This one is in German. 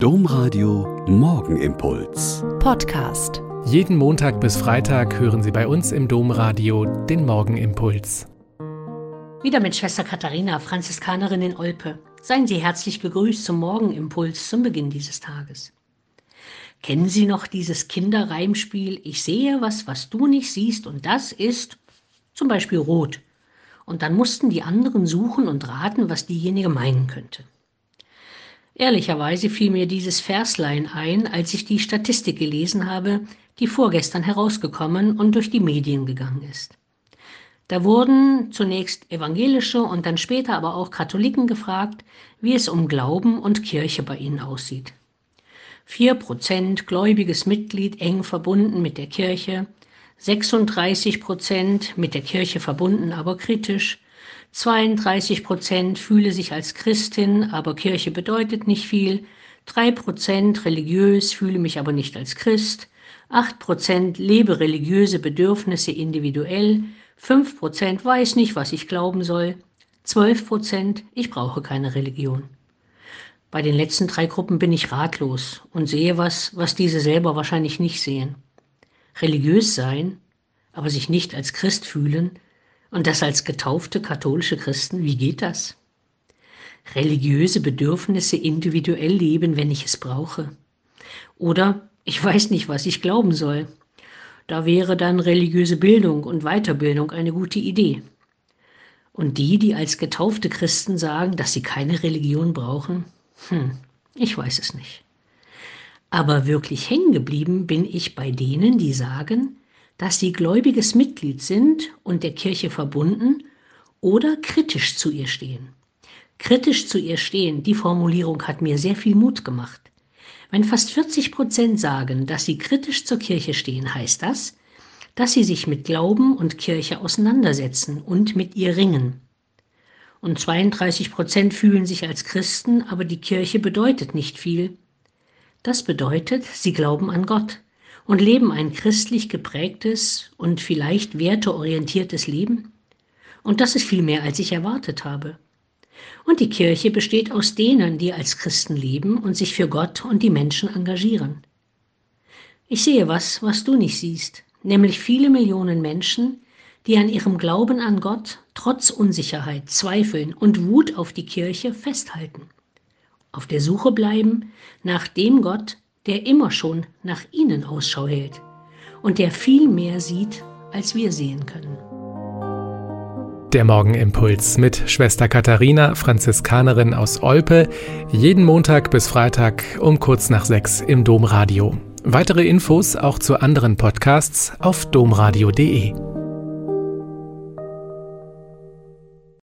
Domradio Morgenimpuls. Podcast. Jeden Montag bis Freitag hören Sie bei uns im Domradio den Morgenimpuls. Wieder mit Schwester Katharina, Franziskanerin in Olpe. Seien Sie herzlich gegrüßt zum Morgenimpuls zum Beginn dieses Tages. Kennen Sie noch dieses Kinderreimspiel Ich sehe was, was du nicht siehst und das ist zum Beispiel rot. Und dann mussten die anderen suchen und raten, was diejenige meinen könnte. Ehrlicherweise fiel mir dieses Verslein ein, als ich die Statistik gelesen habe, die vorgestern herausgekommen und durch die Medien gegangen ist. Da wurden zunächst evangelische und dann später aber auch Katholiken gefragt, wie es um Glauben und Kirche bei ihnen aussieht. Vier Prozent gläubiges Mitglied eng verbunden mit der Kirche, 36 Prozent mit der Kirche verbunden, aber kritisch, 32 Prozent fühle sich als Christin, aber Kirche bedeutet nicht viel. 3 Prozent religiös, fühle mich aber nicht als Christ. 8 Prozent lebe religiöse Bedürfnisse individuell. 5 Prozent weiß nicht, was ich glauben soll. 12 Prozent, ich brauche keine Religion. Bei den letzten drei Gruppen bin ich ratlos und sehe was, was diese selber wahrscheinlich nicht sehen. Religiös sein, aber sich nicht als Christ fühlen, und das als getaufte katholische Christen, wie geht das? Religiöse Bedürfnisse individuell leben, wenn ich es brauche. Oder ich weiß nicht, was ich glauben soll. Da wäre dann religiöse Bildung und Weiterbildung eine gute Idee. Und die, die als getaufte Christen sagen, dass sie keine Religion brauchen, hm, ich weiß es nicht. Aber wirklich hängen geblieben bin ich bei denen, die sagen, dass sie gläubiges Mitglied sind und der Kirche verbunden oder kritisch zu ihr stehen. Kritisch zu ihr stehen, die Formulierung hat mir sehr viel Mut gemacht. Wenn fast 40 Prozent sagen, dass sie kritisch zur Kirche stehen, heißt das, dass sie sich mit Glauben und Kirche auseinandersetzen und mit ihr ringen. Und 32 Prozent fühlen sich als Christen, aber die Kirche bedeutet nicht viel. Das bedeutet, sie glauben an Gott, und leben ein christlich geprägtes und vielleicht werteorientiertes Leben? Und das ist viel mehr, als ich erwartet habe. Und die Kirche besteht aus denen, die als Christen leben und sich für Gott und die Menschen engagieren. Ich sehe was, was du nicht siehst, nämlich viele Millionen Menschen, die an ihrem Glauben an Gott trotz Unsicherheit, Zweifeln und Wut auf die Kirche festhalten. Auf der Suche bleiben nach dem Gott, der immer schon nach ihnen Ausschau hält und der viel mehr sieht, als wir sehen können. Der Morgenimpuls mit Schwester Katharina, Franziskanerin aus Olpe, jeden Montag bis Freitag um kurz nach sechs im Domradio. Weitere Infos auch zu anderen Podcasts auf domradio.de.